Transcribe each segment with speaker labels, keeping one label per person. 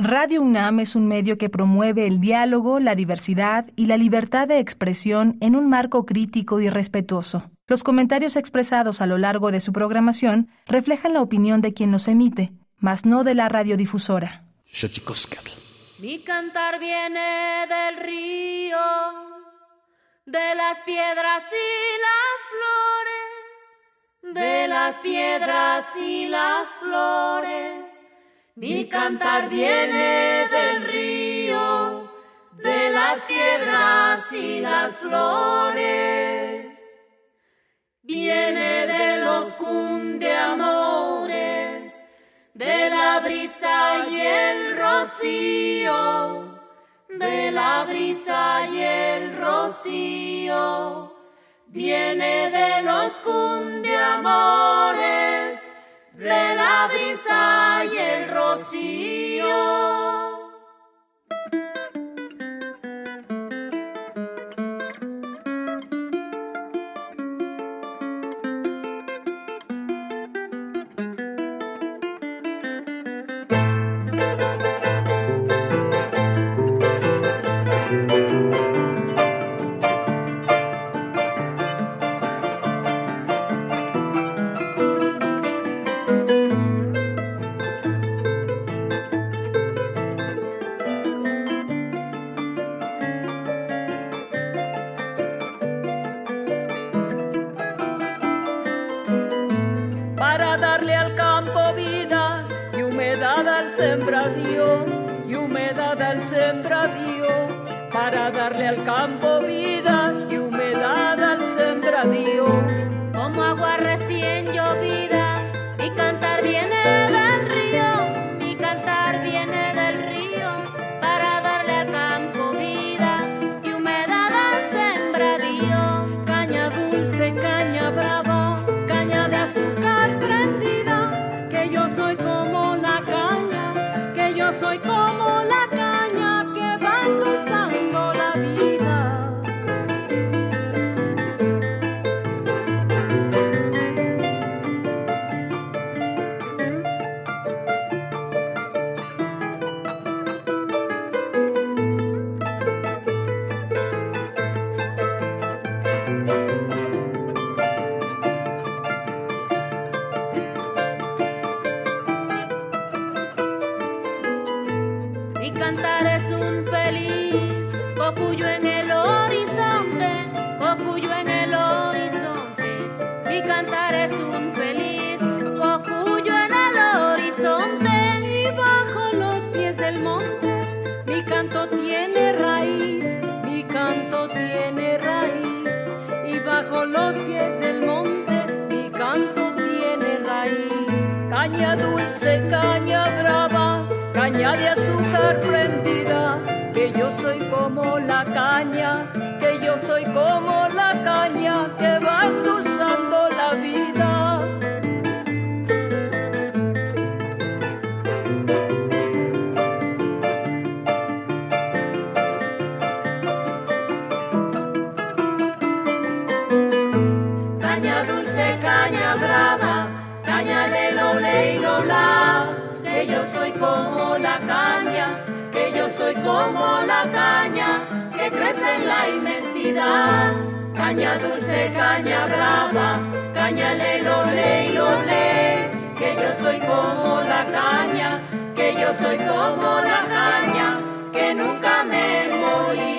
Speaker 1: Radio UNAM es un medio que promueve el diálogo, la diversidad y la libertad de expresión en un marco crítico y respetuoso. Los comentarios expresados a lo largo de su programación reflejan la opinión de quien los emite, mas no de la radiodifusora.
Speaker 2: Mi cantar viene del río, de las piedras y las flores, de las piedras y las flores mi cantar viene del río, de las piedras y las flores. Viene de los cundeamores, de la brisa y el rocío, de la brisa y el rocío. Viene de los cundeamores de la brisa y el rocío.
Speaker 3: para darle al campo vida.
Speaker 2: brava, cáñale lole lo la, que yo soy como la caña, que yo soy como la caña, que crece en la inmensidad. Caña dulce, caña brava, cañale lole lole, que yo soy como la caña, que yo soy como la caña, que nunca me moriré.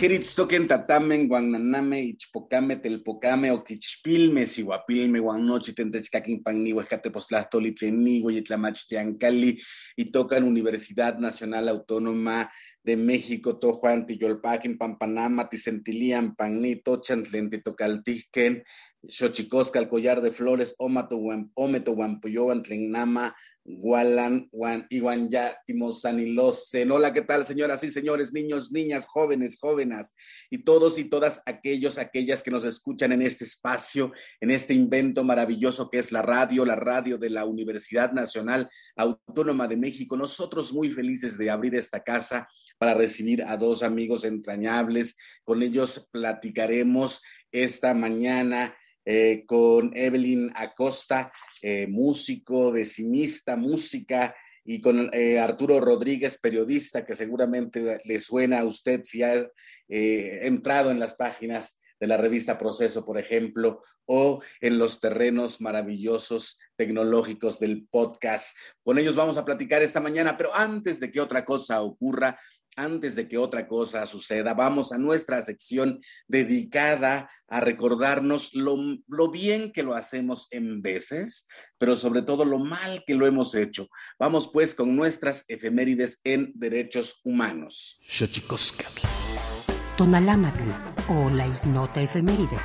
Speaker 4: Queritztoquen tatamen, guananame, ichpocame, telpocame, oquichpilme, sihuapilme, guanochi, tentechcaquin panni, huescatepostlastoli, tlenigo, yitlamachtiancali, y tocan Universidad Nacional Autónoma de México, Tojuan, Tiyolpaquin, Pampanama, Tisentilian, Panni, Tochan, Titocaltiquen, Xochicosca, el collar de flores, Ometo, Guampuyoan, Tlenama, Gualan, Juan, Iwan ya, Timosanilose. Hola, ¿qué tal, señoras y señores, niños, niñas, jóvenes, jóvenes, y todos y todas aquellos, aquellas que nos escuchan en este espacio, en este invento maravilloso que es la radio, la radio de la Universidad Nacional Autónoma de México. Nosotros muy felices de abrir esta casa para recibir a dos amigos entrañables. Con ellos platicaremos esta mañana eh, con Evelyn Acosta, eh, músico, decimista, música, y con eh, Arturo Rodríguez, periodista, que seguramente le suena a usted si ha entrado en las páginas de la revista Proceso, por ejemplo, o en los terrenos maravillosos tecnológicos del podcast. Con ellos vamos a platicar esta mañana, pero antes de que otra cosa ocurra, antes de que otra cosa suceda, vamos a nuestra sección dedicada a recordarnos lo, bien que lo hacemos en veces, pero sobre todo lo mal que lo hemos hecho. Vamos pues con nuestras efemérides en derechos humanos.
Speaker 5: Tonalámatl o la ignota efeméride.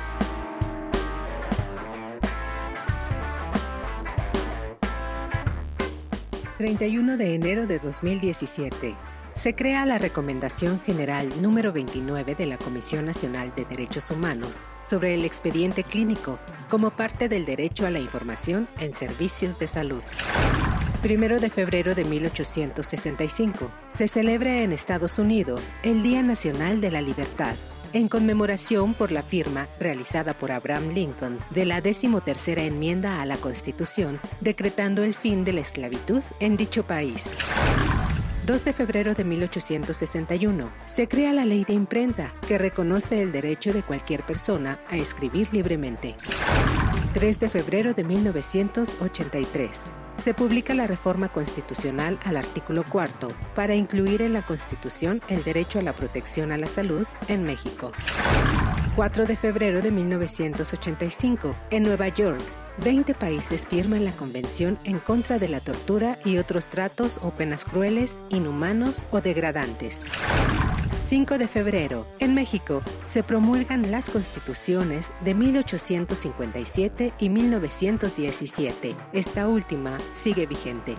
Speaker 6: ...31 de enero de 2017 se crea la Recomendación General número 29 de la Comisión Nacional de Derechos Humanos sobre el expediente clínico como parte del derecho a la información en servicios de salud. Primero de febrero de 1865 se celebra en Estados Unidos el Día Nacional de la Libertad en conmemoración por la firma realizada por Abraham Lincoln de la decimotercera enmienda a la Constitución decretando el fin de la esclavitud en dicho país. 2 de febrero de 1861, se crea la ley de imprenta, que reconoce el derecho de cualquier persona a escribir libremente. 3 de febrero de 1983, se publica la reforma constitucional al artículo 4 para incluir en la Constitución el derecho a la protección a la salud en México. 4 de febrero de 1985, en Nueva York, 20 países firman la Convención en contra de la tortura y otros tratos o penas crueles, inhumanos o degradantes. 5 de febrero, en México, se promulgan las constituciones de 1857 y 1917. Esta última sigue vigente.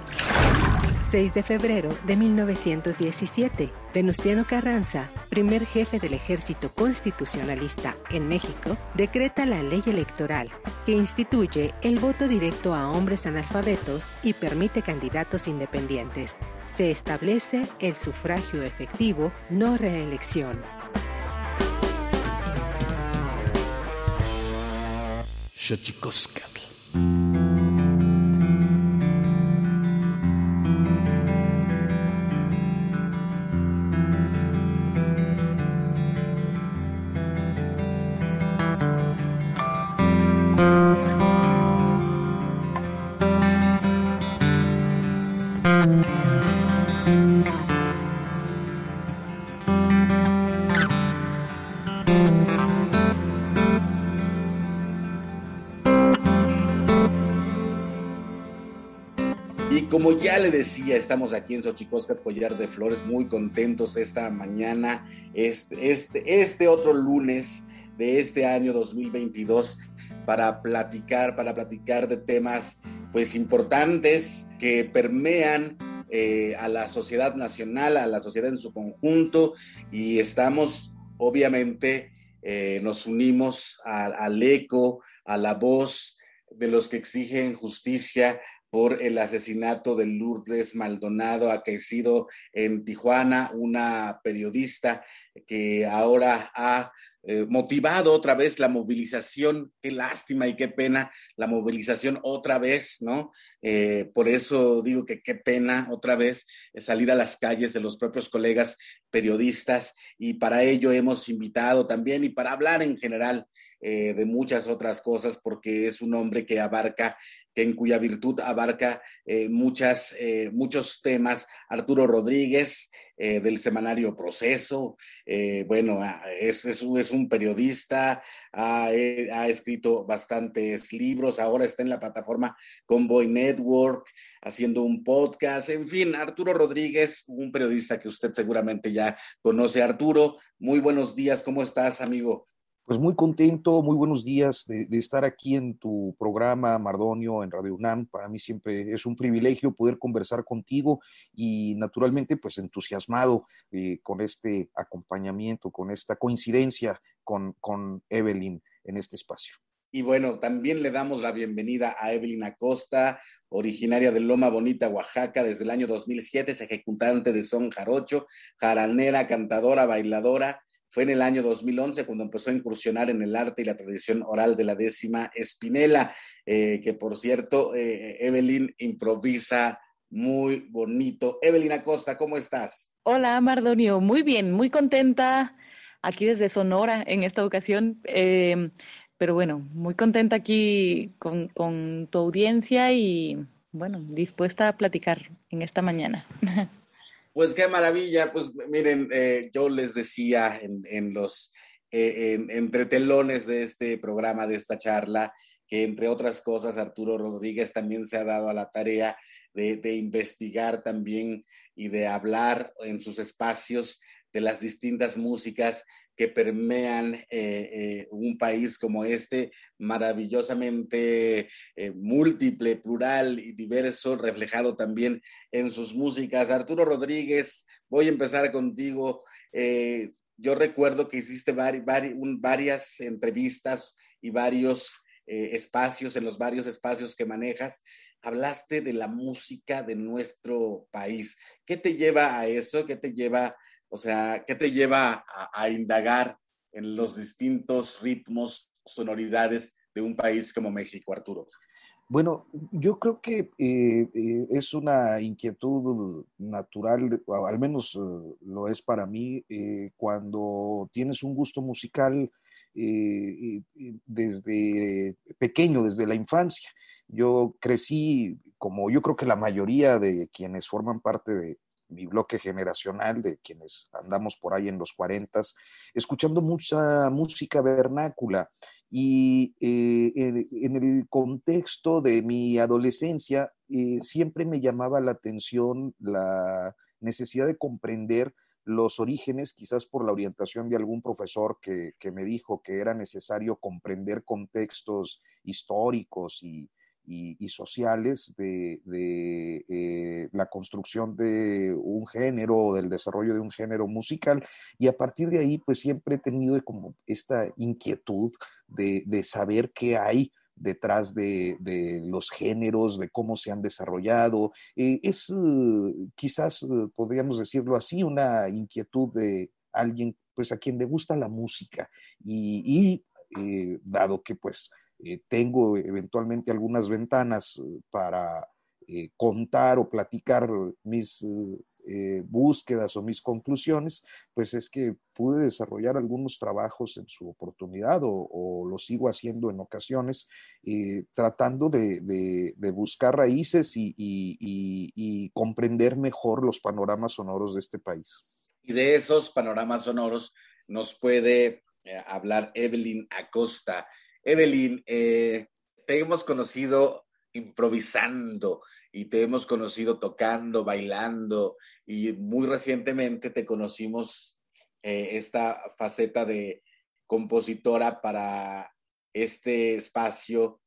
Speaker 6: 6 de febrero de 1917, Venustiano Carranza, primer jefe del ejército constitucionalista en México, decreta la ley electoral que instituye el voto directo a hombres analfabetos y permite candidatos independientes. Se establece el sufragio efectivo, no reelección.
Speaker 4: Ya le decía, estamos aquí en Xochicoscat, Collar de Flores, muy contentos esta mañana, este, este, este otro lunes de este año 2022 para platicar, para platicar de temas pues importantes que permean eh, a la sociedad nacional, a la sociedad en su conjunto y estamos obviamente eh, nos unimos al eco, a la voz de los que exigen justicia por el asesinato de Lourdes Maldonado, acaecido en Tijuana, una periodista que ahora ha eh, motivado otra vez la movilización. Qué lástima y qué pena la movilización otra vez, ¿no? Eh, por eso digo que qué pena otra vez salir a las calles de los propios colegas periodistas y para ello hemos invitado también y para hablar en general eh, de muchas otras cosas, porque es un hombre que abarca, que en cuya virtud abarca eh, muchas, eh, muchos temas. Arturo Rodríguez, del semanario Proceso. bueno, ah, es, es, un periodista, ha, ha, escrito bastantes libros, ahora está en la plataforma Convoy Network haciendo un podcast. En fin, Arturo Rodríguez, un periodista que usted seguramente ya conoce. Arturo, muy buenos días, ¿cómo estás, amigo?
Speaker 7: Pues muy contento, muy buenos días de, estar aquí en tu programa Mardonio en Radio UNAM. Para mí siempre es un privilegio poder conversar contigo y naturalmente pues entusiasmado eh, con este acompañamiento, con esta coincidencia con, con Evelyn en este espacio.
Speaker 4: Y bueno, también le damos la bienvenida a Evelyn Acosta, originaria de Loma Bonita, Oaxaca, desde el año 2007, es ejecutante de son jarocho, jaranera, cantadora, bailadora fue en el año 2011 cuando empezó a incursionar en el arte y la tradición oral de la décima Espinela, eh, que por cierto, eh, Evelyn improvisa muy bonito. Evelyn Acosta, ¿cómo estás?
Speaker 8: Hola, Mardonio, muy bien, muy contenta aquí desde Sonora en esta ocasión. Em, pero bueno, muy contenta aquí con, con tu audiencia y bueno, dispuesta a platicar en esta mañana.
Speaker 4: Pues qué maravilla, pues miren, eh, yo les decía en, los eh, entre telones de este programa, de esta charla, que entre otras cosas Arturo Rodríguez también se ha dado a la tarea de investigar también y de hablar en sus espacios de las distintas músicas que permean eh, eh, un país como este, maravillosamente eh, múltiple, plural y diverso, reflejado también en sus músicas. Arturo Rodríguez, voy a empezar contigo. yo recuerdo que hiciste varias entrevistas y varios espacios, en los varios espacios que manejas, hablaste de la música de nuestro país. ¿Qué te lleva a eso? ¿Qué te lleva o sea, ¿qué te lleva a, indagar en los distintos ritmos, sonoridades de un país como México, Arturo?
Speaker 7: Bueno, yo creo que eh, eh, es una inquietud natural, al menos eh, lo es para mí, cuando tienes un gusto musical desde pequeño, desde la infancia. Yo crecí, como yo creo que la mayoría de quienes forman parte de, mi bloque generacional de quienes andamos por ahí en los 40, escuchando mucha música vernácula. Y eh, en, el contexto de mi adolescencia, eh, siempre me llamaba la atención la necesidad de comprender los orígenes, quizás por la orientación de algún profesor que, que me dijo que era necesario comprender contextos históricos y, y, sociales de, eh, la construcción de un género o del desarrollo de un género musical. Y a partir de ahí, pues siempre he tenido como esta inquietud de, saber qué hay detrás de, los géneros, de cómo se han desarrollado. Eh, es eh, quizás, podríamos decirlo así, una inquietud de alguien pues a quien le gusta la música y dado que pues eh, tengo eventualmente algunas ventanas eh, para eh, contar o platicar mis búsquedas o mis conclusiones, pues es que pude desarrollar algunos trabajos en su oportunidad o, lo sigo haciendo en ocasiones, tratando de, buscar raíces y comprender mejor los panoramas sonoros de este país.
Speaker 4: Y de esos panoramas sonoros nos puede hablar Evelyn Acosta. Evelyn, eh, te hemos conocido improvisando y te hemos conocido tocando, bailando y muy recientemente te conocimos eh, esta faceta de compositora para este espacio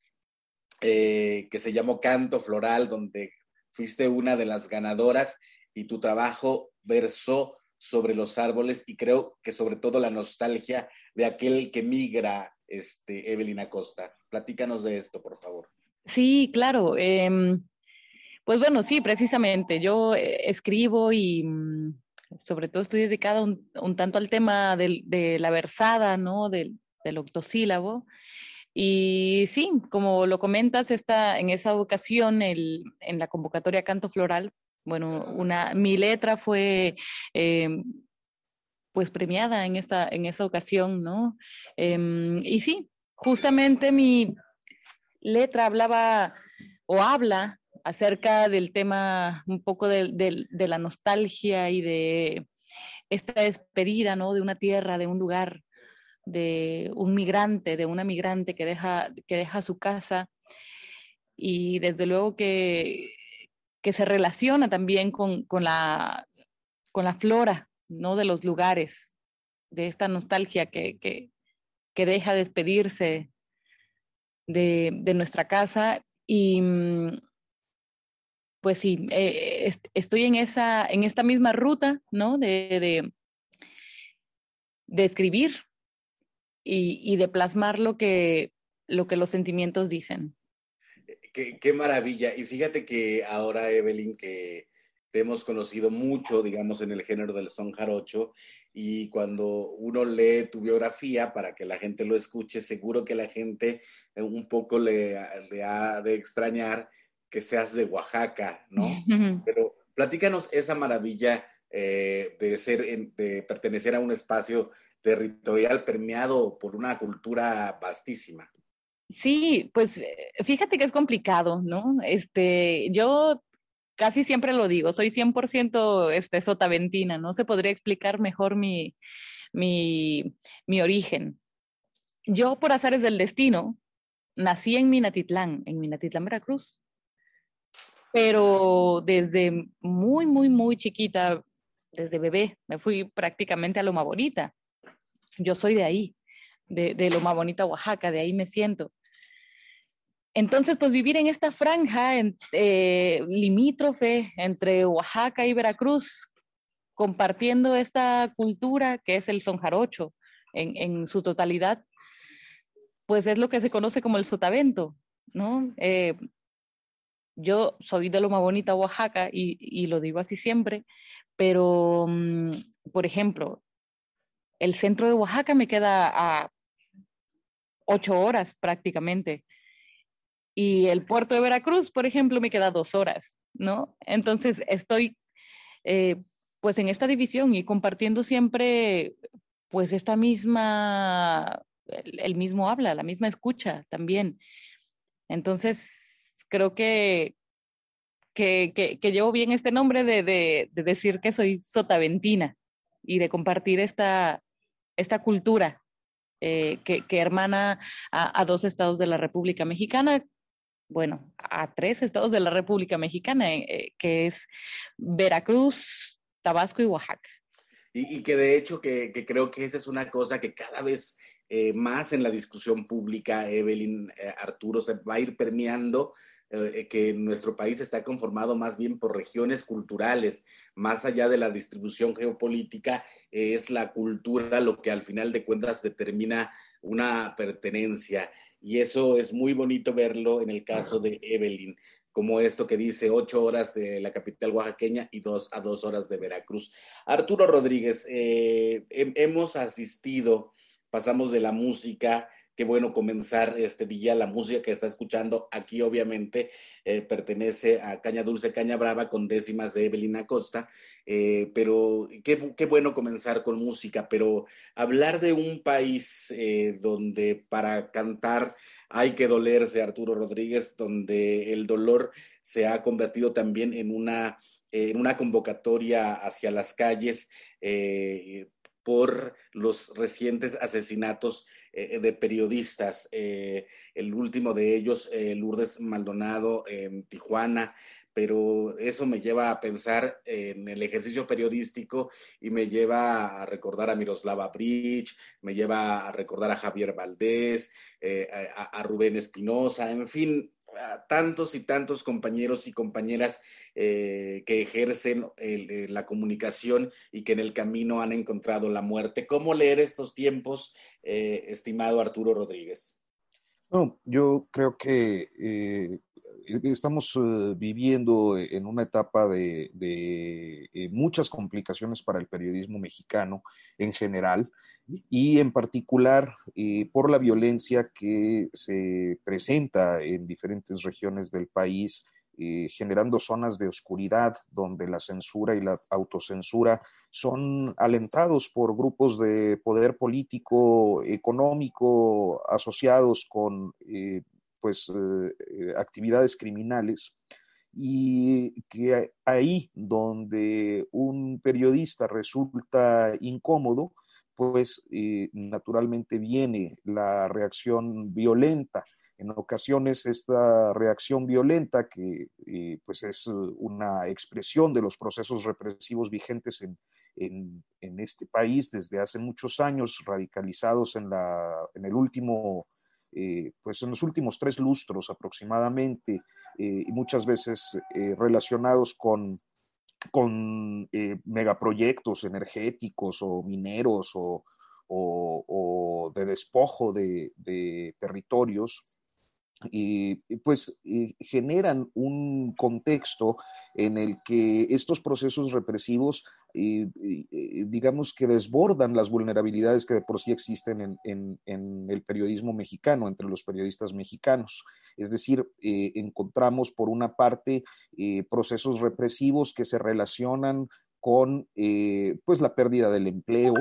Speaker 4: eh, que se llamó Canto Floral, donde fuiste una de las ganadoras y tu trabajo versó sobre los árboles y creo que sobre todo la nostalgia de aquel que migra este, Evelyn Acosta. Platícanos de esto, por favor.
Speaker 8: Sí, claro. Em, pues bueno, sí, precisamente. Yo eh, escribo y mm, sobre todo estoy dedicada un, tanto al tema de la versada, ¿no? Del, octosílabo. Y sí, como lo comentas, está en esa ocasión en la convocatoria Canto Floral, bueno, una, mi letra fue em, pues premiada en esta, en esa ocasión, ¿no? Em, y sí, justamente mi letra hablaba o habla acerca del tema un poco de, la nostalgia y de esta despedida, ¿no? De una tierra, de un lugar, de un migrante, de una migrante que deja, que deja su casa y desde luego que, que se relaciona también con, con, la, con la flora ¿no? De los lugares, de esta nostalgia que, que deja despedirse de, de nuestra casa y mm, pues sí, eh, estoy en, esa, en esta misma ruta, ¿no? De, de, escribir y, y, de plasmar lo que, lo que los sentimientos dicen.
Speaker 4: Qué, qué, maravilla. Y fíjate que ahora, Evelyn, que te hemos conocido mucho, digamos, en el género del son jarocho, y cuando uno lee tu biografía para que la gente lo escuche, seguro que la gente un poco le, le ha de extrañar que seas de Oaxaca, ¿no? Pero platícanos esa maravilla eh, de ser, de pertenecer a un espacio territorial permeado por una cultura vastísima.
Speaker 8: Sí, pues eh, fíjate que es complicado, ¿no? Este, yo casi siempre lo digo, soy 100% este, sotaventina, no se podría explicar mejor mi, mi, mi origen. Yo, por azares del destino, nací en Minatitlán, en Minatitlán, Veracruz pero desde muy, muy, muy chiquita, desde bebé, me fui prácticamente a Loma Bonita. Yo soy de ahí, de, de Loma Bonita, Oaxaca, de ahí me siento. Entonces, pues vivir en esta franja eh, limítrofe entre Oaxaca y Veracruz, compartiendo esta cultura que es el son jarocho en, en su totalidad, pues es lo que se conoce como el sotavento, ¿no? Eh, yo soy de Loma Bonita, Oaxaca, y, lo digo así siempre, pero, mm, por ejemplo, el centro de Oaxaca me queda a ocho horas prácticamente. Y el puerto de Veracruz, por ejemplo, me queda dos horas, ¿no? Entonces estoy eh, pues en esta división y compartiendo siempre pues esta misma, el mismo habla, la misma escucha también. Entonces, creo que, que, que, llevo bien este nombre de, de, decir que soy sotaventina y de compartir esta, esta cultura eh, que, que, hermana a, dos estados de la República Mexicana, bueno, a tres estados de la República Mexicana, eh, eh, que es Veracruz, Tabasco y Oaxaca.
Speaker 4: Y, que de hecho que, creo que esa es una cosa que cada vez más en la discusión pública, Evelyn, Arturo, se va a ir permeando eh, que nuestro país está conformado más bien por regiones culturales, más allá de la distribución geopolítica, es la cultura lo que al final de cuentas determina una pertenencia. Y eso es muy bonito verlo en el caso de Evelyn, como esto que dice ocho horas de la capital oaxaqueña y dos a dos horas de Veracruz. Arturo Rodríguez, eh, hemos asistido, pasamos de la música qué bueno comenzar este día. La música que está escuchando aquí obviamente eh, pertenece a Caña Dulce, Caña Brava con décimas de Evelyn Acosta, eh, pero qué, qué, bueno comenzar con música, pero hablar de un país eh, donde para cantar hay que dolerse, Arturo Rodríguez, donde el dolor se ha convertido también en una, en una convocatoria hacia las calles por los recientes asesinatos eh, de periodistas. Eh, el último de ellos, eh, Lourdes Maldonado en Tijuana, pero eso me lleva a pensar en el ejercicio periodístico y me lleva a recordar a Miroslava Bridge, me lleva a recordar a Javier Valdés, a, a, Rubén Espinosa, en fin, tantos y tantos compañeros y compañeras eh, que ejercen eh, la comunicación y que en el camino han encontrado la muerte. ¿Cómo leer estos tiempos, eh, estimado Arturo Rodríguez?
Speaker 7: No, yo creo que estamos viviendo en una etapa de, muchas complicaciones para el periodismo mexicano en general y en particular eh, por la violencia que se presenta en diferentes regiones del país, eh, generando zonas de oscuridad donde la censura y la autocensura son alentados por grupos de poder político, económico, asociados con eh, pues, actividades criminales y que ahí donde un periodista resulta incómodo, pues naturalmente viene la reacción violenta. En ocasiones esta reacción violenta, que eh, pues es una expresión de los procesos represivos vigentes en, en, este país desde hace muchos años, radicalizados en, la, en el último, eh, pues en los últimos tres lustros aproximadamente, y muchas veces relacionados con, con megaproyectos energéticos o mineros o, o, de despojo de, territorios, y pues generan un contexto en el que estos procesos represivos, digamos que desbordan las vulnerabilidades que de por sí existen en, el periodismo mexicano, entre los periodistas mexicanos. Es decir, eh, encontramos por una parte eh, procesos represivos que se relacionan con eh, pues la pérdida del empleo,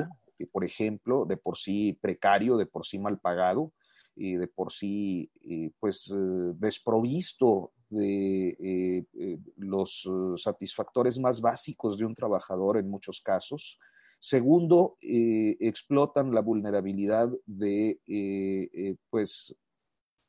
Speaker 7: por ejemplo, de por sí precario, de por sí mal pagado, y de por sí eh, pues eh, desprovisto de eh, los satisfactores más básicos de un trabajador en muchos casos. Segundo, explotan la vulnerabilidad de, pues,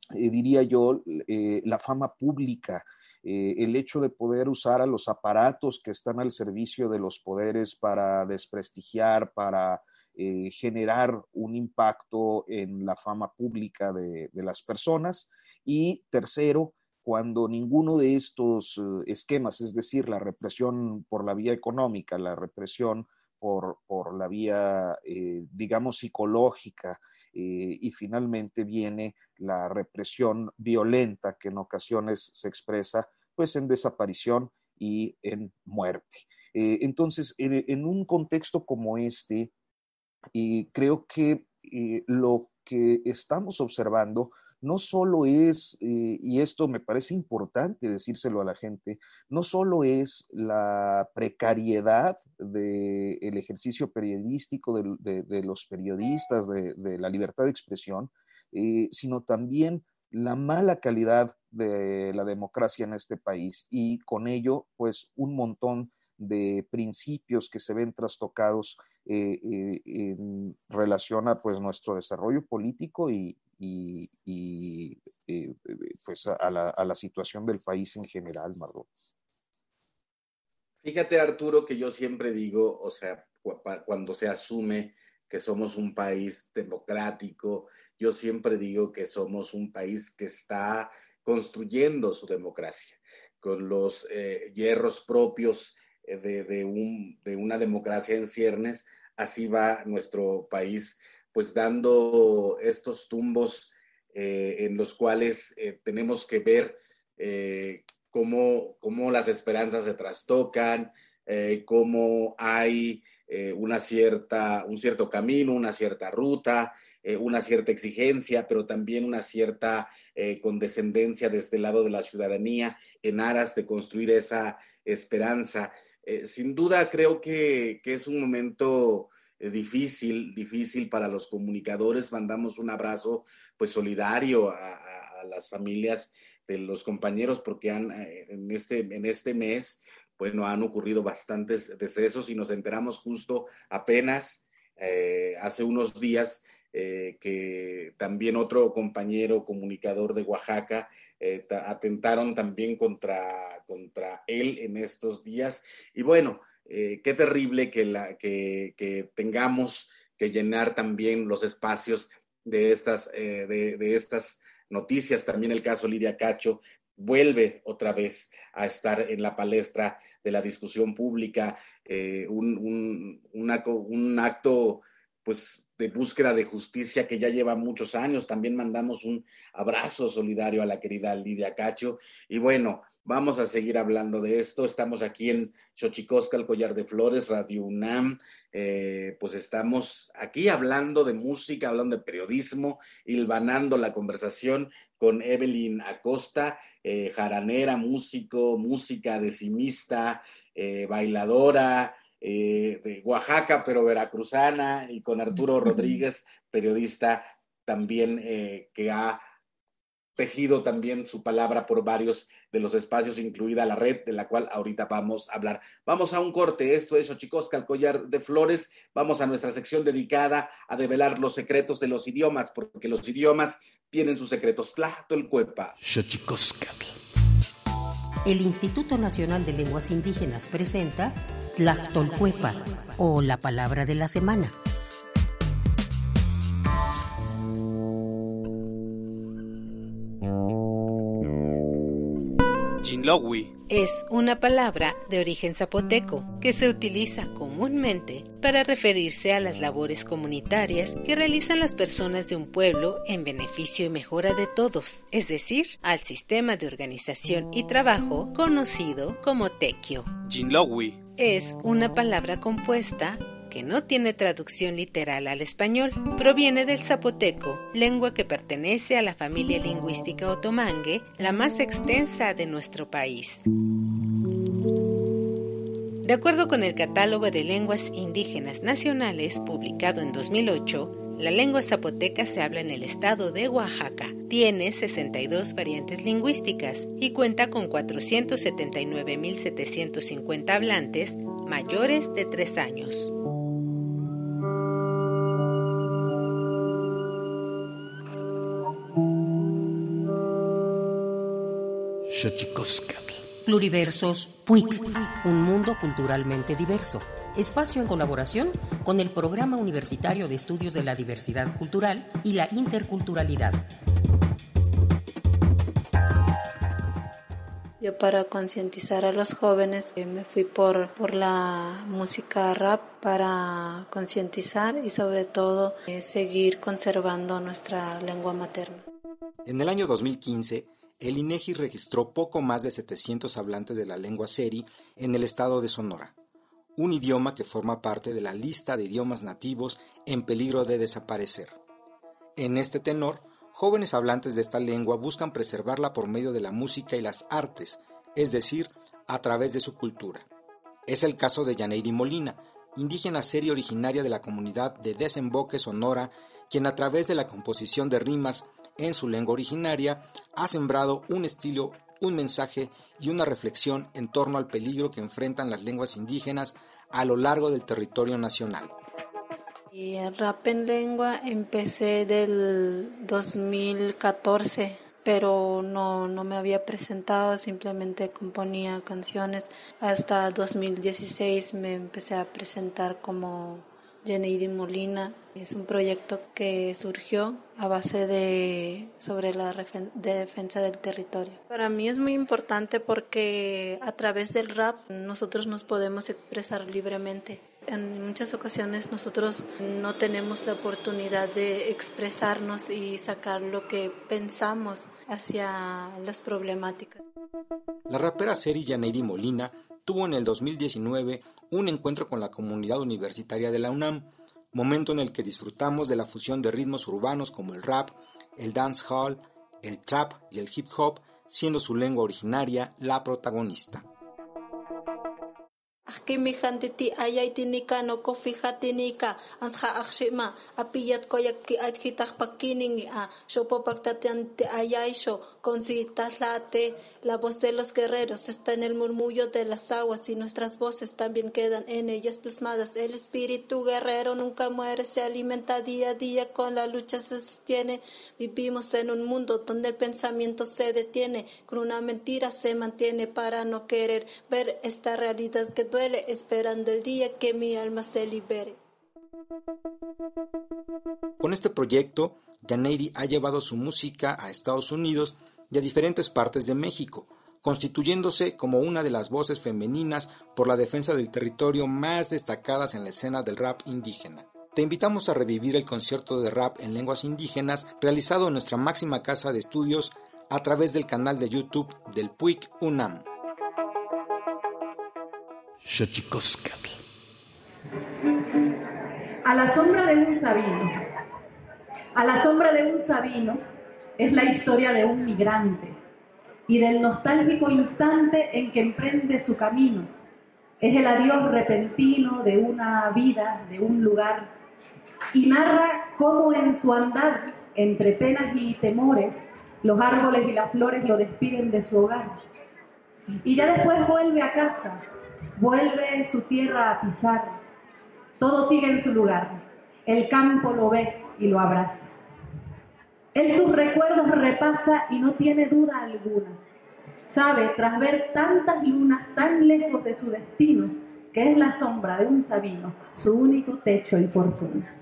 Speaker 7: diría yo, la fama pública, el hecho de poder usar a los aparatos que están al servicio de los poderes para desprestigiar, para eh, generar un impacto en la fama pública de, las personas. Y tercero, cuando ninguno de estos eh, esquemas, es decir, la represión por la vía económica, la represión por, la vía, eh, digamos, psicológica, y finalmente viene la represión violenta que en ocasiones se expresa pues en desaparición y en muerte. entonces, en, un contexto como este, creo que eh, lo que estamos observando no solo es, eh, y esto me parece importante decírselo a la gente, no solo es la precariedad del ejercicio periodístico de, los periodistas, de, la libertad de expresión, eh, sino también la mala calidad de la democracia en este país y con ello, pues, un montón de principios que se ven trastocados eh, eh, en relación a pues, nuestro desarrollo político y, eh, pues, a, la, situación del país en general, Margot.
Speaker 4: Fíjate, Arturo, que yo siempre digo, o sea, cuando se asume que somos un país democrático, yo siempre digo que somos un país que está construyendo su democracia con los hierros propios eh, de, un, de una democracia en ciernes, así va nuestro país, pues dando estos tumbos eh, en los cuales eh, tenemos que ver cómo, cómo, las esperanzas se trastocan, cómo hay una cierta, un cierto camino, una cierta ruta, una cierta exigencia, pero también una cierta condescendencia desde el lado de la ciudadanía en aras de construir esa esperanza. Eh, sin duda creo que, es un momento eh, difícil, difícil para los comunicadores. Mandamos un abrazo pues solidario a, las familias de los compañeros porque han, eh, en, este, en este mes, bueno, han ocurrido bastantes decesos y nos enteramos justo apenas hace unos días que también otro compañero comunicador de Oaxaca eh, atentaron también contra, contra él en estos días. Y bueno, eh, qué terrible que, la, que, tengamos que llenar también los espacios de estas, eh, de, estas noticias. También el caso Lidia Cacho vuelve otra vez a estar en la palestra de la discusión pública, un, un, acto pues de búsqueda de justicia que ya lleva muchos años. También mandamos un abrazo solidario a la querida Lidia Cacho. Y bueno, vamos a seguir hablando de esto. Estamos aquí en Xochicosca, el Collar de Flores, Radio UNAM. Eh, pues estamos aquí hablando de música, hablando de periodismo, hilvanando la conversación con Evelyn Acosta, eh, jaranera, músico, música decimista, eh, bailadora, eh, de Oaxaca, pero veracruzana, y con Arturo Rodríguez, periodista también eh, que ha tejido también su palabra por varios de los espacios, incluida la red de la cual ahorita vamos a hablar. Vamos a un corte, esto es Ochicosca, el collar de flores. Vamos a nuestra sección dedicada a develar los secretos de los idiomas, porque los idiomas tienen sus secretos. El cuepa.
Speaker 5: el Instituto Nacional de Lenguas Indígenas presenta Tlactolcuepa o la palabra de la semana.
Speaker 9: Es una palabra de origen zapoteco que se utiliza comúnmente para referirse a las labores comunitarias que realizan las personas de un pueblo en beneficio y mejora de todos, es decir, al sistema de organización y trabajo conocido como tequio. Es una palabra compuesta que no tiene traducción literal al español. Proviene del zapoteco, lengua que pertenece a la familia lingüística otomangue, la más extensa de nuestro país. De acuerdo con el Catálogo de Lenguas Indígenas Nacionales, publicado en 2008, la lengua zapoteca se habla en el estado de Oaxaca. Tiene 62 variantes lingüísticas y cuenta con 479.750 hablantes mayores de 3 años.
Speaker 5: Pluriversos PUIC, un mundo culturalmente diverso. Espacio en colaboración con el Programa Universitario de Estudios de la Diversidad Cultural y la Interculturalidad.
Speaker 10: Yo para concientizar a los jóvenes eh, me fui por, por la música rap para concientizar y sobre todo eh, seguir conservando nuestra lengua materna.
Speaker 11: En el año 2015, el INEGI registró poco más de 700 hablantes de la lengua seri en el estado de Sonora, un idioma que forma parte de la lista de idiomas nativos en peligro de desaparecer. En este tenor, jóvenes hablantes de esta lengua buscan preservarla por medio de la música y las artes, es decir, a través de su cultura. Es el caso de Yaneidi Molina, indígena seria originaria de la comunidad de Desemboque Sonora, quien a través de la composición de rimas en su lengua originaria, ha sembrado un estilo, un mensaje y una reflexión en torno al peligro que enfrentan las lenguas indígenas a lo largo del territorio nacional.
Speaker 10: Y el rap en lengua empecé del 2014, pero no, no me había presentado, simplemente componía canciones. Hasta 2016 me empecé a presentar como Jenny Molina. Es un proyecto que surgió a base de sobre la defensa del territorio. Para mí es muy importante porque a través del rap nosotros nos podemos expresar libremente. En muchas ocasiones nosotros no tenemos la oportunidad de expresarnos y sacar lo que pensamos hacia las problemáticas.
Speaker 11: La rapera Seri Janeiri Molina tuvo en el 2019 un encuentro con la comunidad universitaria de la UNAM, momento en el que disfrutamos de la fusión de ritmos urbanos como el rap, el dancehall, el trap y el hip hop, siendo su lengua originaria la protagonista.
Speaker 10: Akimi hantiti ayaytinika no kofi hatinika ansha akshima apiyat koyak ki ajkitak pakining a shopopak tatiante ayaisho con si taslate la voz de los guerreros está en el murmullo de las aguas y nuestras voces también quedan en ellas plasmadas. El espíritu guerrero nunca muere se alimenta día a día con la lucha se sostiene. Vivimos en un mundo donde el pensamiento se detiene con una mentira se mantiene para no querer ver esta realidad que duele esperando el día que mi alma se libere.
Speaker 11: Con este proyecto, Janeiri ha llevado su música a Estados Unidos y a diferentes partes de México, constituyéndose como una de las voces femeninas por la defensa del territorio más destacadas en la escena del rap indígena. Te invitamos a revivir el concierto de rap en lenguas indígenas realizado en nuestra máxima casa de estudios a través del canal de YouTube del PUIC UNAM.
Speaker 12: A la sombra de un sabino. A la sombra de un sabino es la historia de un migrante y del nostálgico instante en que emprende su camino. Es el adiós repentino de una vida, de un lugar, y narra cómo en su andar, entre penas y temores, los árboles y las flores lo despiden de su hogar. Y ya después vuelve a casa, vuelve su tierra a pisar, todo sigue en su lugar, el campo lo ve y lo abraza. Él sus recuerdos repasa y no tiene duda alguna.
Speaker 2: sabe, tras ver tantas lunas tan lejos de su destino, que es la sombra de un sabino, su único techo y fortuna.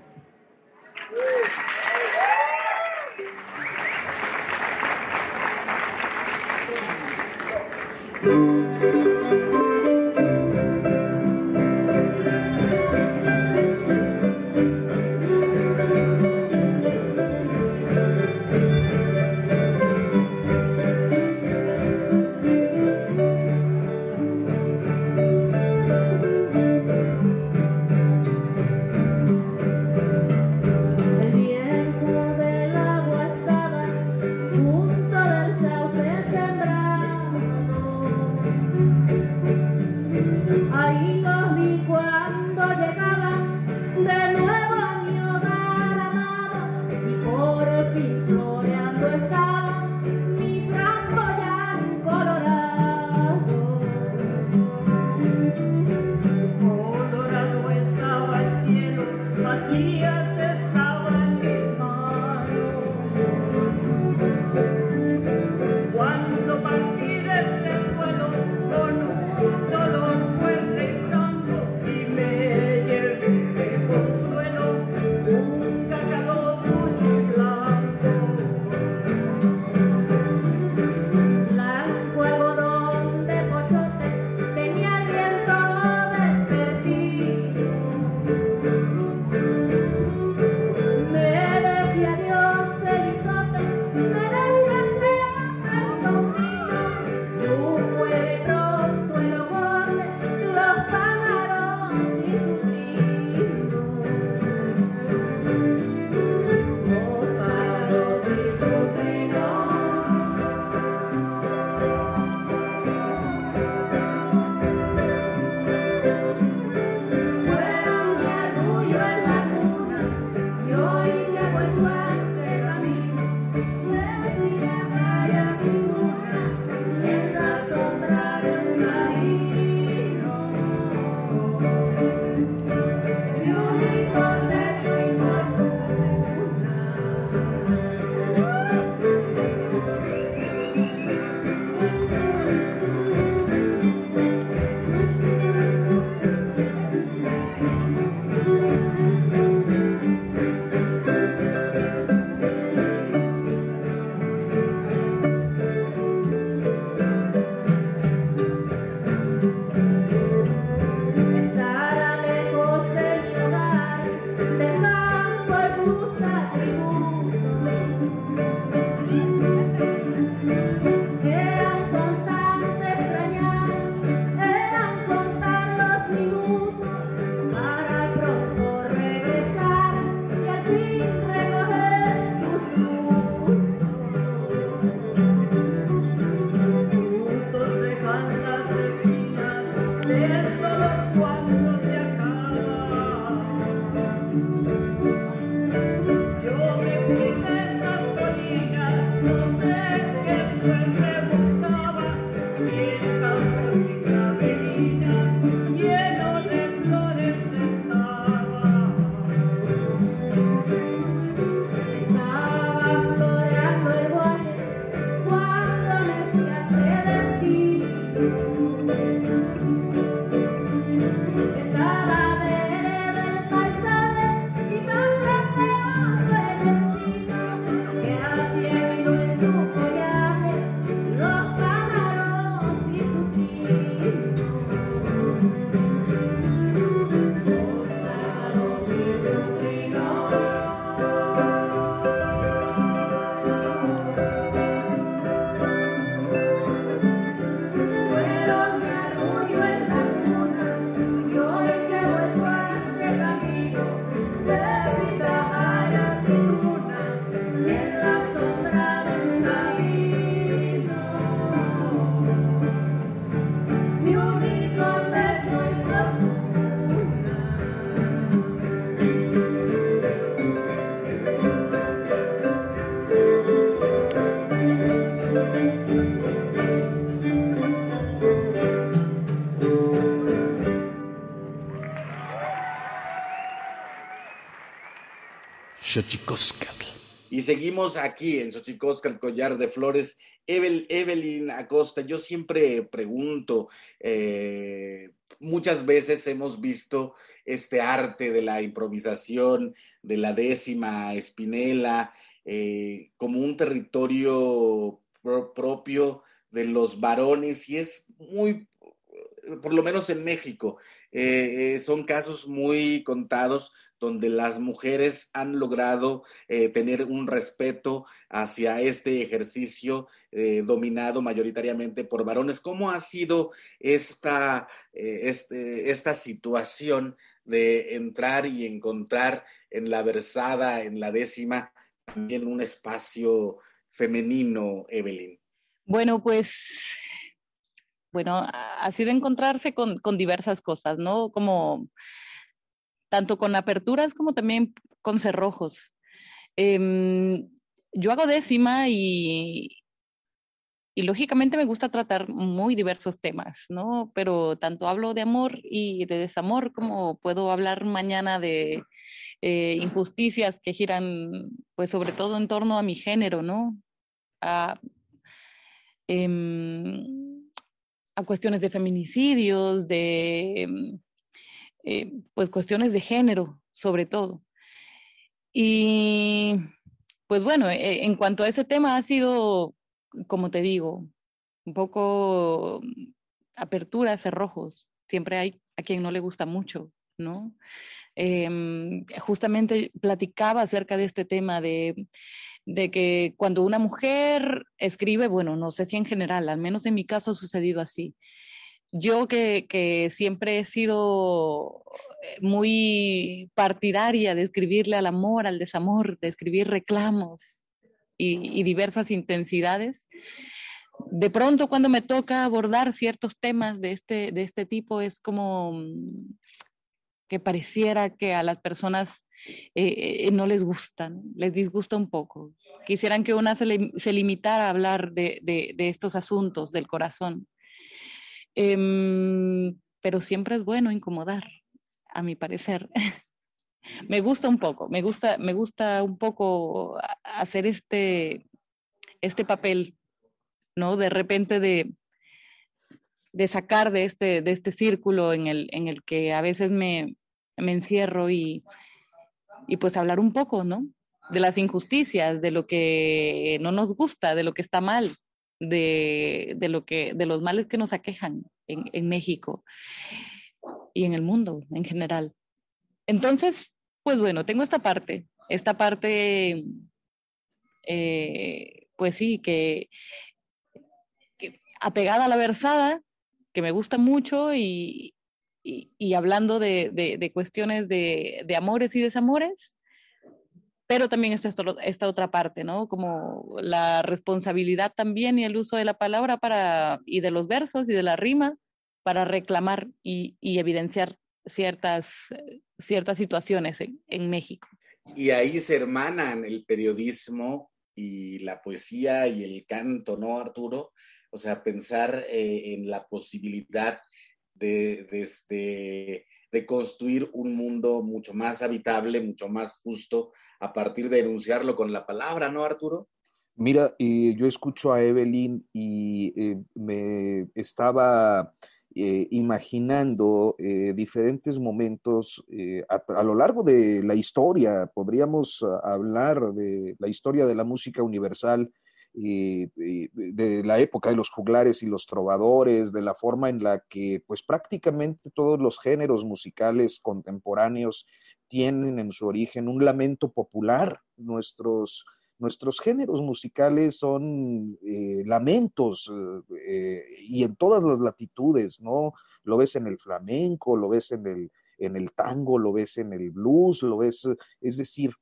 Speaker 4: Seguimos aquí en Xochicosca, el collar de flores, Evelyn Acosta, yo siempre pregunto, eh, muchas veces hemos visto este arte de la improvisación, de la décima espinela, eh, como un territorio propio de los varones y es muy, por lo menos en México, eh, son casos muy contados donde las mujeres han logrado eh, tener un respeto hacia este ejercicio eh, dominado mayoritariamente por varones. ¿Cómo ha sido esta, eh, este, esta situación de entrar y encontrar en la versada, en la décima, también un espacio femenino, Evelyn?
Speaker 8: Bueno, pues bueno, ha sido encontrarse con, con diversas cosas, ¿no? Como tanto con aperturas como también con cerrojos. Em, yo hago décima y, y lógicamente me gusta tratar muy diversos temas, ¿no? Pero tanto hablo de amor y de desamor como puedo hablar mañana de eh, injusticias que giran, pues sobre todo en torno a mi género, ¿no? A, em, a cuestiones de feminicidios, de em, eh, pues cuestiones de género, sobre todo. Y pues bueno, eh, en cuanto a ese tema ha sido, como te digo, un poco aperturas, cerrojos. Siempre hay a quien no le gusta mucho, ¿no? Em, justamente platicaba acerca de este tema de, de que cuando una mujer escribe, bueno, no sé si en general, al menos en mi caso ha sucedido así, yo que, siempre he sido eh, muy partidaria de escribirle al amor, al desamor, de escribir reclamos y, diversas intensidades, de pronto cuando me toca abordar ciertos temas de este, de este tipo es como mm, que pareciera que a las personas eh, eh, no les gustan, les disgusta un poco. Quisieran que una se, limitara a hablar de estos asuntos del corazón Em, pero siempre es bueno incomodar, a mi parecer. me gusta un poco, me gusta, me gusta un poco hacer este, este papel, ¿no? De repente de, de sacar de este, de este círculo en el, en el que a veces me, me encierro y, y pues hablar un poco, ¿no? De las injusticias, de lo que no nos gusta, de lo que está mal, de, de, lo que, de los males que nos aquejan en, en, México y en el mundo en general. Entonces, pues bueno, tengo esta parte, esta parte, eh, pues sí, que, que, apegada a la versada, que me gusta mucho y, y, y hablando de, de, de cuestiones de, de amores y desamores, pero también está esta otra parte, ¿no? Como la responsabilidad también y el uso de la palabra para, y de los versos y de la rima para reclamar y, evidenciar ciertas, ciertas situaciones en, México.
Speaker 4: Y ahí se hermanan el periodismo y la poesía y el canto, ¿no, Arturo? O sea, pensar eh, en la posibilidad de, de, este, de construir un mundo mucho más habitable, mucho más justo, a partir de enunciarlo con la palabra, ¿no, Arturo?
Speaker 7: Mira, yo escucho a Evelyn y eh, me estaba eh, imaginando eh, diferentes momentos a, lo largo de la historia. Podríamos hablar de la historia de la música universal, de la época de los juglares y los trovadores, de la forma en la que pues prácticamente todos los géneros musicales contemporáneos tienen en su origen un lamento popular. Nuestros, nuestros géneros musicales son eh, lamentos eh, y en todas las latitudes, ¿no? Lo ves en el flamenco, lo ves en el, en el tango, lo ves en el blues, lo ves, es decir,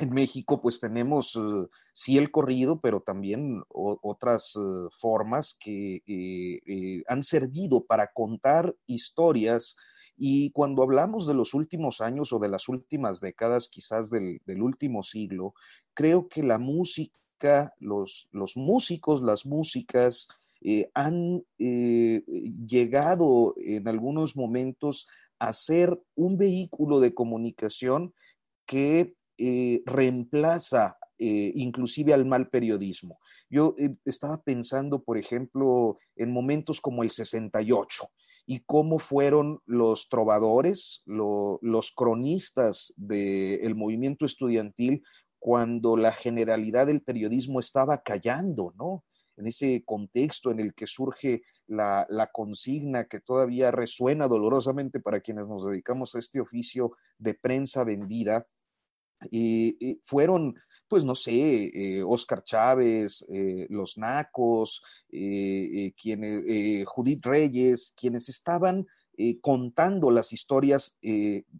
Speaker 7: en México pues tenemos eh, sí el corrido, pero también otras formas que han servido para contar historias y cuando hablamos de los últimos años o de las últimas décadas, quizás del, último siglo, creo que la música, los, músicos, las músicas, eh, han eh, llegado en algunos momentos a ser un vehículo de comunicación que eh, reemplaza inclusive al mal periodismo. Yo estaba pensando, por ejemplo, en momentos como el 68 y cómo fueron los trovadores, los cronistas del movimiento estudiantil cuando la generalidad del periodismo estaba callando, ¿no? En ese contexto en el que surge la, consigna que todavía resuena dolorosamente para quienes nos dedicamos a este oficio de prensa vendida, y fueron, pues no sé, Oscar Chávez, eh, los Nacos, eh, eh, quienes, Judith Reyes, quienes estaban contando las historias,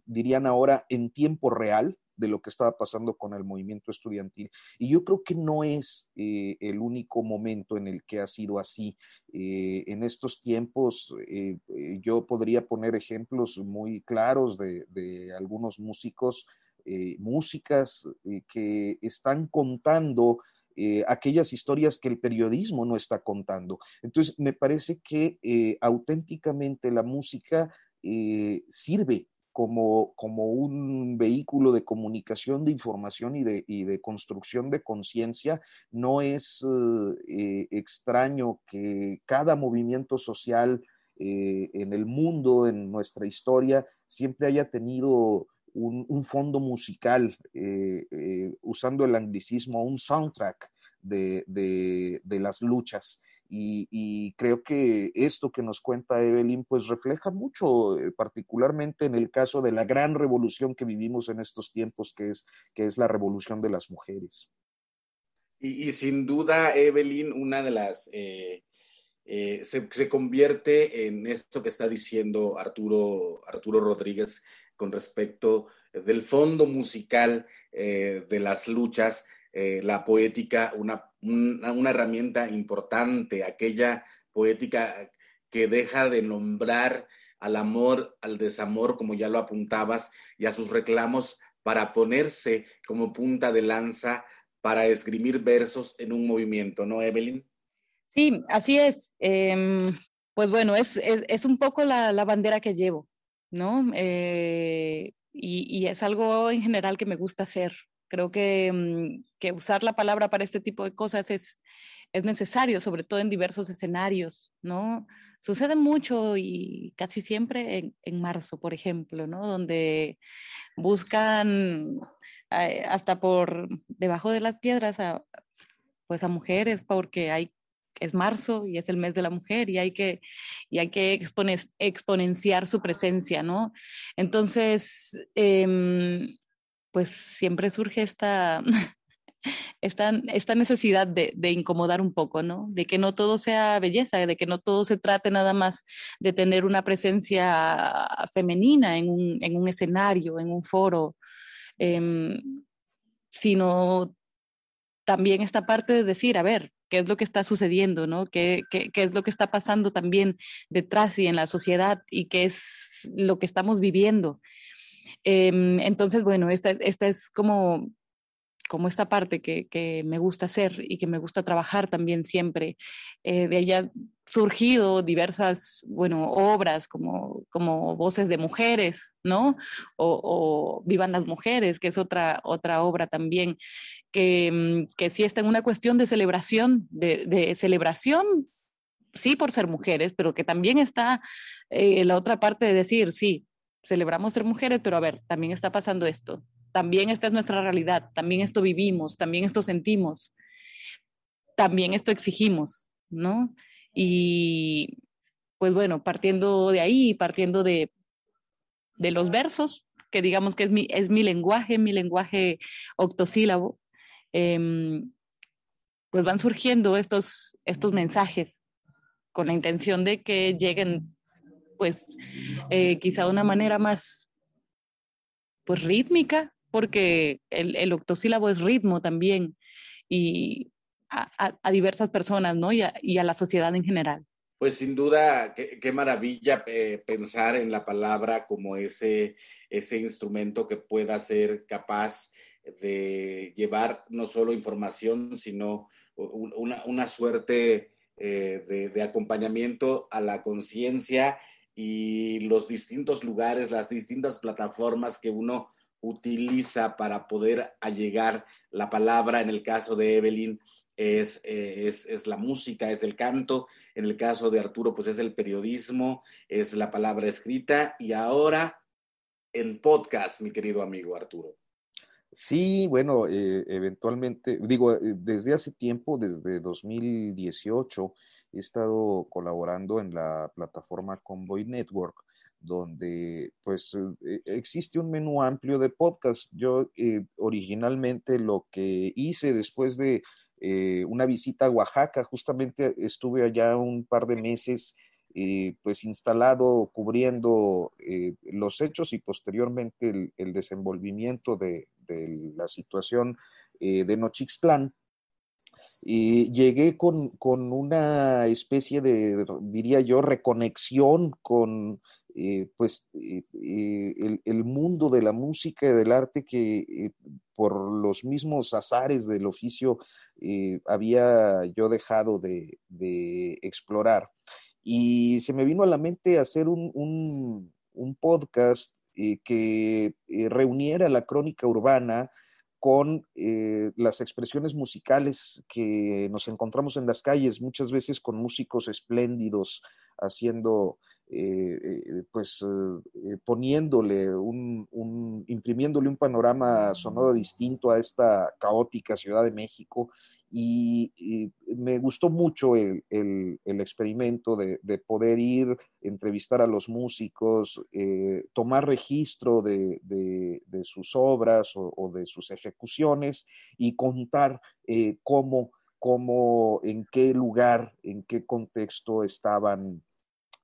Speaker 7: dirían ahora, en tiempo real, de lo que estaba pasando con el movimiento estudiantil. Y yo creo que no es eh, el único momento en el que ha sido así. Eh, en estos tiempos eh, yo podría poner ejemplos muy claros de algunos músicos, músicas que están contando aquellas historias que el periodismo no está contando. Entonces, me parece que auténticamente la música sirve como, como un vehículo de comunicación, de información y de, y de construcción de conciencia, no es eh, extraño que cada movimiento social eh, en el mundo, en nuestra historia, siempre haya tenido un, un fondo musical, eh, usando el anglicismo, un soundtrack de, de, de las luchas. Y, creo que esto que nos cuenta Evelyn, pues refleja mucho, eh, particularmente en el caso de la gran revolución que vivimos en estos tiempos, que es, que es la revolución de las mujeres.
Speaker 4: Y, sin duda, Evelyn, una de las... Eh, eh, se, se, convierte en esto que está diciendo Arturo, Arturo Rodríguez con respecto del fondo musical de las luchas, la poética, una una, herramienta importante, aquella poética que deja de nombrar al amor, al desamor, como ya lo apuntabas, y a sus reclamos para ponerse como punta de lanza para esgrimir versos en un movimiento, ¿no, Evelyn?
Speaker 8: Sí, así es. Em, pues bueno, es, es, un poco la, la, bandera que llevo, ¿no? Eh, y, y, es algo en general que me gusta hacer. Creo que, mm, que usar la palabra para este tipo de cosas es, es necesario, sobre todo en diversos escenarios, ¿no? Sucede mucho y casi siempre en, en marzo, por ejemplo, ¿no? Donde buscan eh, hasta por debajo de las piedras a, pues a mujeres porque hay es marzo y es el mes de la mujer y hay que, y hay que exponenciar su presencia, ¿no? Entonces, eh, pues siempre surge esta, esta, esta necesidad de, incomodar un poco, ¿no? De que no todo sea belleza, de que no todo se trate nada más de tener una presencia femenina en un, en un escenario, en un foro, eh, sino también esta parte de decir, a ver, qué es lo que está sucediendo, ¿no? ¿Qué, qué, qué es lo que está pasando también detrás y en la sociedad y qué es lo que estamos viviendo. Em, entonces, bueno, esta, esta es como, como esta parte que, que, me gusta hacer y que me gusta trabajar también siempre. Eh, de ella surgido diversas, bueno, obras como, como Voces de Mujeres, ¿no? O, o, Vivan las Mujeres, que es otra, otra obra también, que, mm, que sí está en una cuestión de celebración, de, celebración, sí por ser mujeres, pero que también está eh, la otra parte de decir, sí, celebramos ser mujeres, pero a ver, también está pasando esto, también esta es nuestra realidad, también esto vivimos, también esto sentimos, también esto exigimos, ¿no? Y pues bueno, partiendo de ahí, partiendo de, de los versos, que digamos que es mi, es mi lenguaje, mi lenguaje octosílabo, eh, pues van surgiendo estos, estos mensajes con la intención de que lleguen pues eh, quizá de una manera más pues rítmica, porque el, el octosílabo es ritmo también, y a, diversas personas, ¿no? Y a, y a, la sociedad en general.
Speaker 4: Pues sin duda, qué, qué maravilla eh, pensar en la palabra como ese, ese instrumento que pueda ser capaz de llevar no solo información, sino una, una suerte eh, de, acompañamiento a la conciencia y los distintos lugares, las distintas plataformas que uno utiliza para poder allegar la palabra, en el caso de Evelyn, es, eh, es, es, la música, es el canto, en el caso de Arturo, pues es el periodismo, es la palabra escrita. Y ahora en podcast, mi querido amigo Arturo.
Speaker 7: Sí, bueno, eh, eventualmente, digo, eh, desde hace tiempo, desde 2018, he estado colaborando en la plataforma Convoy Network, donde pues eh, existe un menú amplio de podcast. Yo originalmente lo que hice después de una visita a Oaxaca, justamente estuve allá un par de meses eh, pues instalado cubriendo eh, los hechos y posteriormente el, desenvolvimiento de, la situación eh, de Nochixtlán. Y llegué con, una especie de, diría yo, reconexión con pues el, el, mundo de la música y del arte que por los mismos azares del oficio había yo dejado de, explorar. Y se me vino a la mente hacer un, podcast eh, que eh, reuniera la crónica urbana con eh, las expresiones musicales que nos encontramos en las calles, muchas veces con músicos espléndidos haciendo, pues poniéndole un, imprimiéndole un panorama sonoro distinto a esta caótica Ciudad de México y, me gustó mucho el, experimento de, poder ir, entrevistar a los músicos, eh, tomar registro de, sus obras o, de sus ejecuciones y contar eh, cómo, cómo, en qué lugar, en qué contexto estaban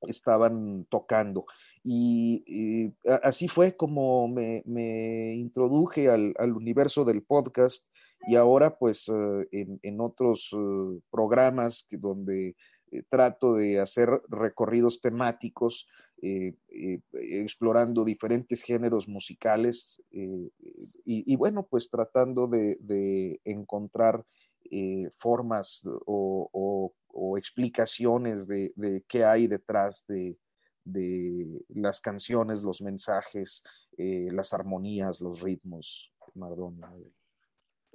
Speaker 7: estaban tocando. Y, así fue como me, introduje al, universo del podcast y ahora pues eh, en, otros eh, programas que, donde eh, trato de hacer recorridos temáticos, explorando diferentes géneros musicales y, bueno, pues tratando de, encontrar formas o, explicaciones de, qué hay detrás de, las canciones, los mensajes, las armonías, los ritmos, Mardona.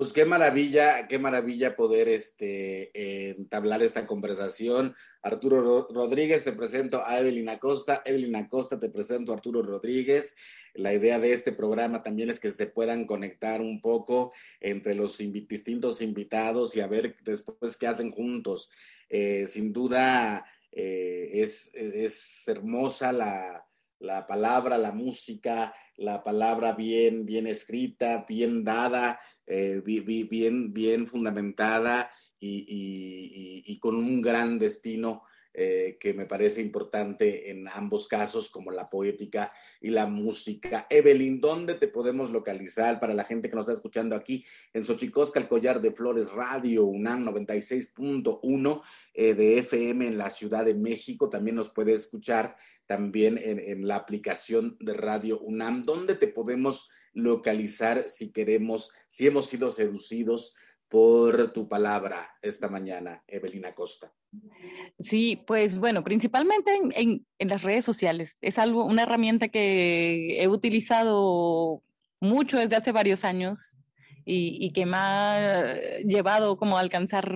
Speaker 4: Pues qué maravilla, qué maravilla poder este, entablar esta conversación. Arturo Rodríguez, te presento a Evelyn Acosta. Evelyn Acosta, te presento a Arturo Rodríguez. La idea de este programa también es que se puedan conectar un poco entre los distintos invitados y a ver después qué hacen juntos. Eh, sin duda eh, es, es hermosa la, la palabra, la música, la palabra bien, bien escrita, bien dada, eh, bien, bien fundamentada y, con un gran destino eh, que me parece importante en ambos casos, como la poética y la música. Evelyn, ¿dónde te podemos localizar para la gente que nos está escuchando aquí en Xochicosca, el Collar de Flores Radio, UNAM 96.1 eh, de FM en la Ciudad de México? También nos puede escuchar también en, la aplicación de Radio UNAM. ¿Dónde te podemos localizar si queremos, si hemos sido seducidos por tu palabra esta mañana, Evelina Costa?
Speaker 8: Sí, pues bueno, principalmente en, las redes sociales. Es algo, una herramienta que he utilizado mucho desde hace varios años y, que me ha llevado como a alcanzar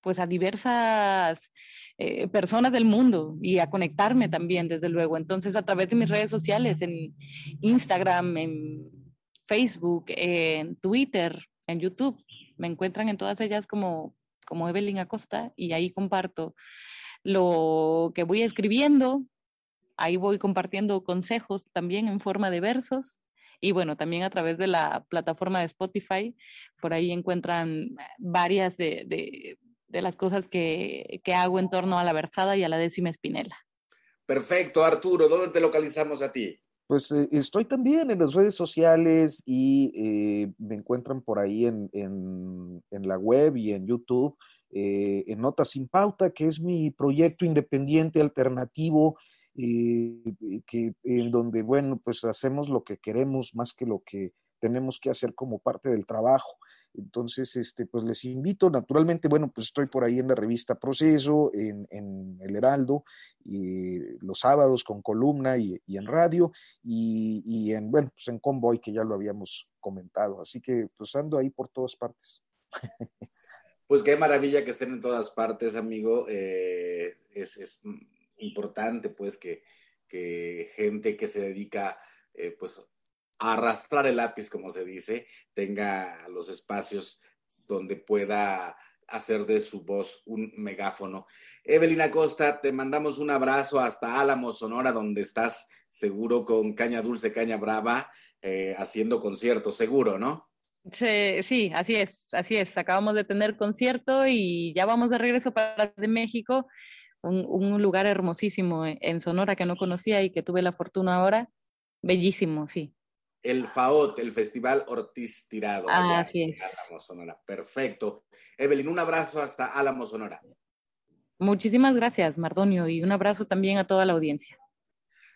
Speaker 8: pues a diversas eh, personas del mundo y a conectarme también, desde luego. Entonces, a través de mis redes sociales, en Instagram, en Facebook, en Twitter, en YouTube, me encuentran en todas ellas como, como Evelyn Acosta y ahí comparto lo que voy escribiendo. Ahí voy compartiendo consejos también en forma de versos y bueno, también a través de la plataforma de Spotify, por ahí encuentran varias de, de las cosas que, hago en torno a la versada y a la décima espinela.
Speaker 4: Perfecto, Arturo, ¿dónde te localizamos a ti?
Speaker 7: Pues eh, estoy también en las redes sociales y eh, me encuentran por ahí en, la web y en YouTube, eh, en Notas sin Pauta, que es mi proyecto independiente alternativo, que, en donde, bueno, pues hacemos lo que queremos más que lo que tenemos que hacer como parte del trabajo. Entonces, este, pues les invito, naturalmente, bueno, pues estoy por ahí en la revista Proceso, en, El Heraldo, y los sábados con columna y, en radio, y, en, bueno, pues en Convoy, que ya lo habíamos comentado. Así que, pues ando ahí por todas partes.
Speaker 4: Pues qué maravilla que estén en todas partes, amigo. Eh, es, importante, pues, que, gente que se dedica, eh, pues, arrastrar el lápiz, como se dice, tenga los espacios donde pueda hacer de su voz un megáfono. Evelina Costa, te mandamos un abrazo hasta Álamo, Sonora, donde estás seguro con Caña Dulce, Caña Brava, eh, haciendo conciertos, seguro, ¿no?
Speaker 8: Sí, sí, así es, así es. Acabamos de tener concierto y ya vamos de regreso para de México, un lugar hermosísimo en Sonora que no conocía y que tuve la fortuna ahora. Bellísimo, sí
Speaker 4: el FAOT, el Festival Ortiz Tirado.
Speaker 8: Ah, sí.
Speaker 4: Álamo, Sonora. Perfecto. Evelyn, un abrazo hasta Álamo, Sonora.
Speaker 8: Muchísimas gracias, Mardonio, y un abrazo también a toda la audiencia.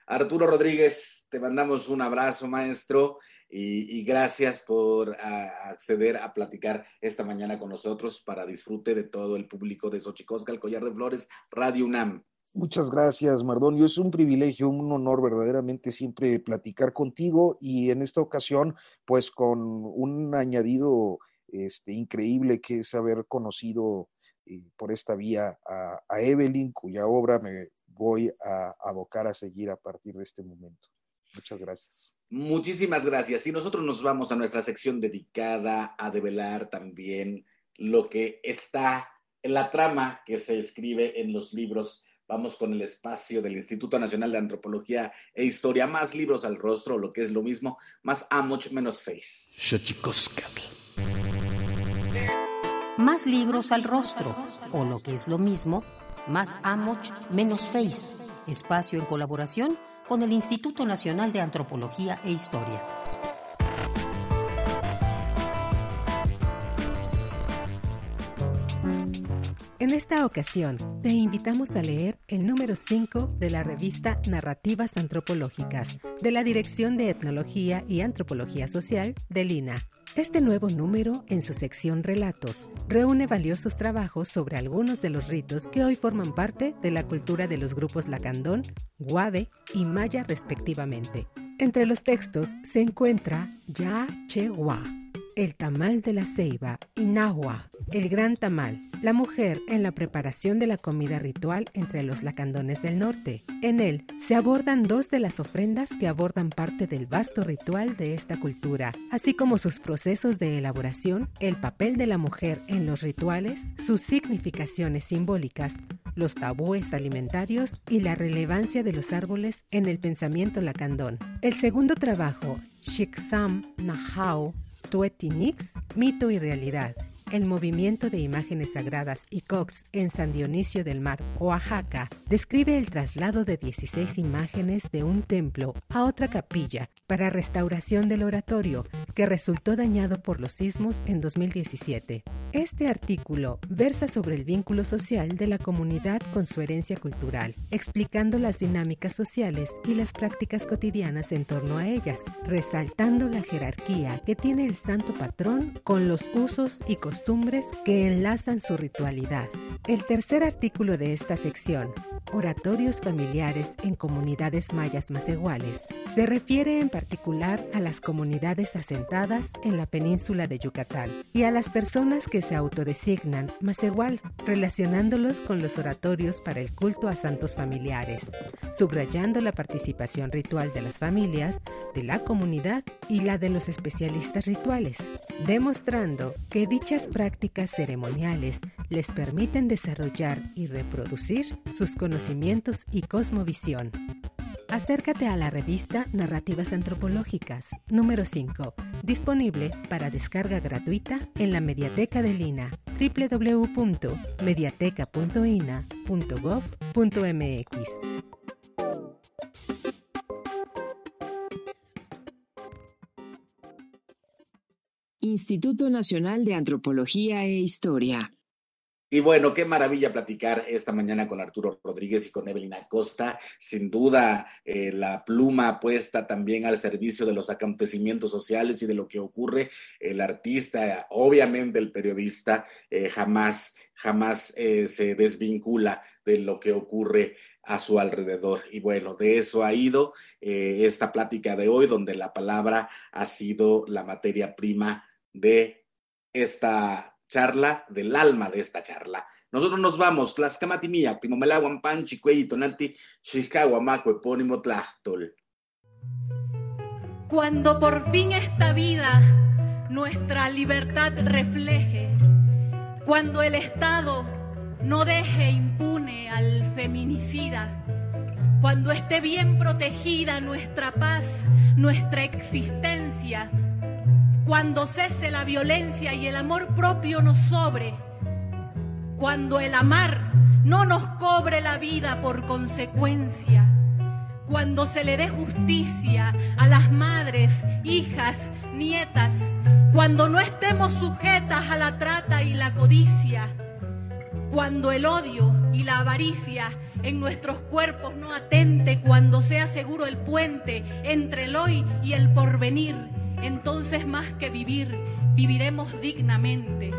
Speaker 4: Arturo Rodríguez, te mandamos un abrazo, maestro, y, gracias por acceder a platicar esta mañana con nosotros para disfrute de todo el público de Xochicosca, el Collar de Flores, Radio UNAM.
Speaker 7: Muchas gracias, Mardonio. Es un privilegio, un honor verdaderamente siempre platicar contigo y en esta ocasión, pues con un añadido este, increíble que es haber conocido eh, por esta vía a, Evelyn, cuya obra me voy a abocar a seguir a partir de este momento. Muchas gracias.
Speaker 4: Muchísimas gracias. Y nosotros nos vamos a nuestra sección dedicada a develar también lo que está en la trama que se escribe en los libros Vamos con el espacio del Instituto Nacional de Antropología e Historia. Más libros al rostro, lo que es lo mismo, más Amoch, menos Face.
Speaker 5: Más libros al rostro, o lo que es lo mismo, más Amoch, menos Face. Espacio en colaboración con el Instituto Nacional de Antropología e Historia.
Speaker 6: En esta ocasión, te invitamos a leer el número 5 de la revista Narrativas Antropológicas de la Dirección de Etnología y Antropología Social de Lina. Este nuevo número, en su sección Relatos, reúne valiosos trabajos sobre algunos de los ritos que hoy forman parte de la cultura de los grupos Lacandón, Guave y Maya respectivamente. Entre los textos se encuentra Ya Che el tamal de la ceiba y Nahua, el gran tamal, la mujer en la preparación de la comida ritual entre los lacandones del norte. En él se abordan dos de las ofrendas que abordan parte del vasto ritual de esta cultura, así como sus procesos de elaboración, el papel de la mujer en los rituales, sus significaciones simbólicas, los tabúes alimentarios y la relevancia de los árboles en el pensamiento lacandón. El segundo trabajo, Shiksam Nahao, Tuetinix, Mito y Realidad, el movimiento de imágenes sagradas y Cox en San Dionisio del Mar, Oaxaca, describe el traslado de 16 imágenes de un templo a otra capilla para restauración del oratorio que resultó dañado por los sismos en 2017. Este artículo versa sobre el vínculo social de la comunidad con su herencia cultural, explicando las dinámicas sociales y las prácticas cotidianas en torno a ellas, resaltando la jerarquía que tiene el santo patrón con los usos y costumbres que enlazan su ritualidad. El tercer artículo de esta sección, Oratorios familiares en comunidades mayas iguales, se refiere en particular a las comunidades asentadas en la península de Yucatán y a las personas que se autodesignan igual, relacionándolos con los oratorios para el culto a santos familiares, subrayando la participación ritual de las familias, de la comunidad y la de los especialistas rituales, demostrando que dichas prácticas ceremoniales les permiten desarrollar y reproducir sus conocimientos y cosmovisión. Acércate a la revista Narrativas Antropológicas, número 5, disponible para descarga gratuita en la Mediateca de Lina, www.mediateca.ina.gov.mx.
Speaker 13: Instituto Nacional de Antropología e Historia.
Speaker 4: Y bueno, qué maravilla platicar esta mañana con Arturo Rodríguez y con Evelyn Acosta. Sin duda, eh, la pluma puesta también al servicio de los acontecimientos sociales y de lo que ocurre. El artista, obviamente el periodista, eh, jamás, jamás eh, se desvincula de lo que ocurre a su alrededor. Y bueno, de eso ha ido esta plática de hoy, donde la palabra ha sido la materia prima de esta charla del alma de esta charla. Nosotros nos vamos, Tlaxcamatimía, Timomelaguan, Panchi, Cuey, Tonanti, Maco, Epónimo, Tlachtol.
Speaker 12: Cuando por fin esta vida nuestra libertad refleje, cuando el Estado no deje impune al feminicida, cuando esté bien protegida nuestra paz, nuestra existencia, cuando cese la violencia y el amor propio nos sobre, cuando el amar no nos cobre la vida por consecuencia, cuando se le dé justicia a las madres, hijas, nietas, cuando no estemos sujetas a la trata y la codicia, cuando el odio y la avaricia en nuestros cuerpos no atente, cuando sea seguro el puente entre el hoy y el porvenir entonces más que vivir, viviremos dignamente.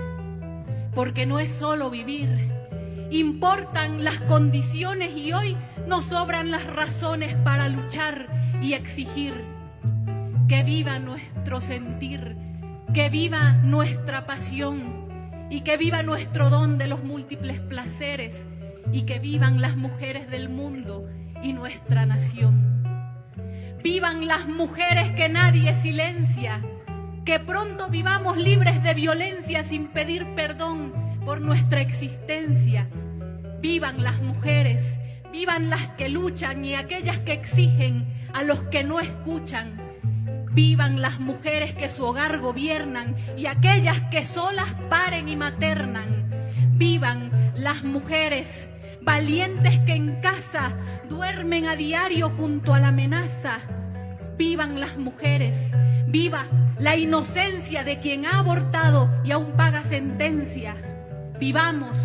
Speaker 12: Porque no es solo vivir, importan las condiciones y hoy nos sobran las razones para luchar y exigir. Que viva nuestro sentir, que viva nuestra pasión y que viva nuestro don de los múltiples placeres y que vivan las mujeres del mundo y nuestra nación. Vivan las mujeres que nadie silencia. Que pronto vivamos libres de violencia sin pedir perdón por nuestra existencia. Vivan las mujeres, vivan las que luchan y aquellas que exigen a los que no escuchan. Vivan las mujeres que su hogar gobiernan y aquellas que solas paren y maternan. Vivan las mujeres valientes que en casa duermen a diario junto a la amenaza. Vivan las mujeres, viva la inocencia de quien ha abortado y aún paga sentencia. Vivamos,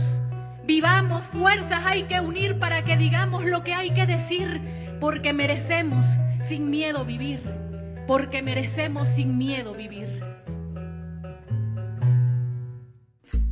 Speaker 12: vivamos, fuerzas hay que unir para que digamos lo que hay que decir, porque merecemos sin miedo vivir, porque merecemos sin miedo vivir.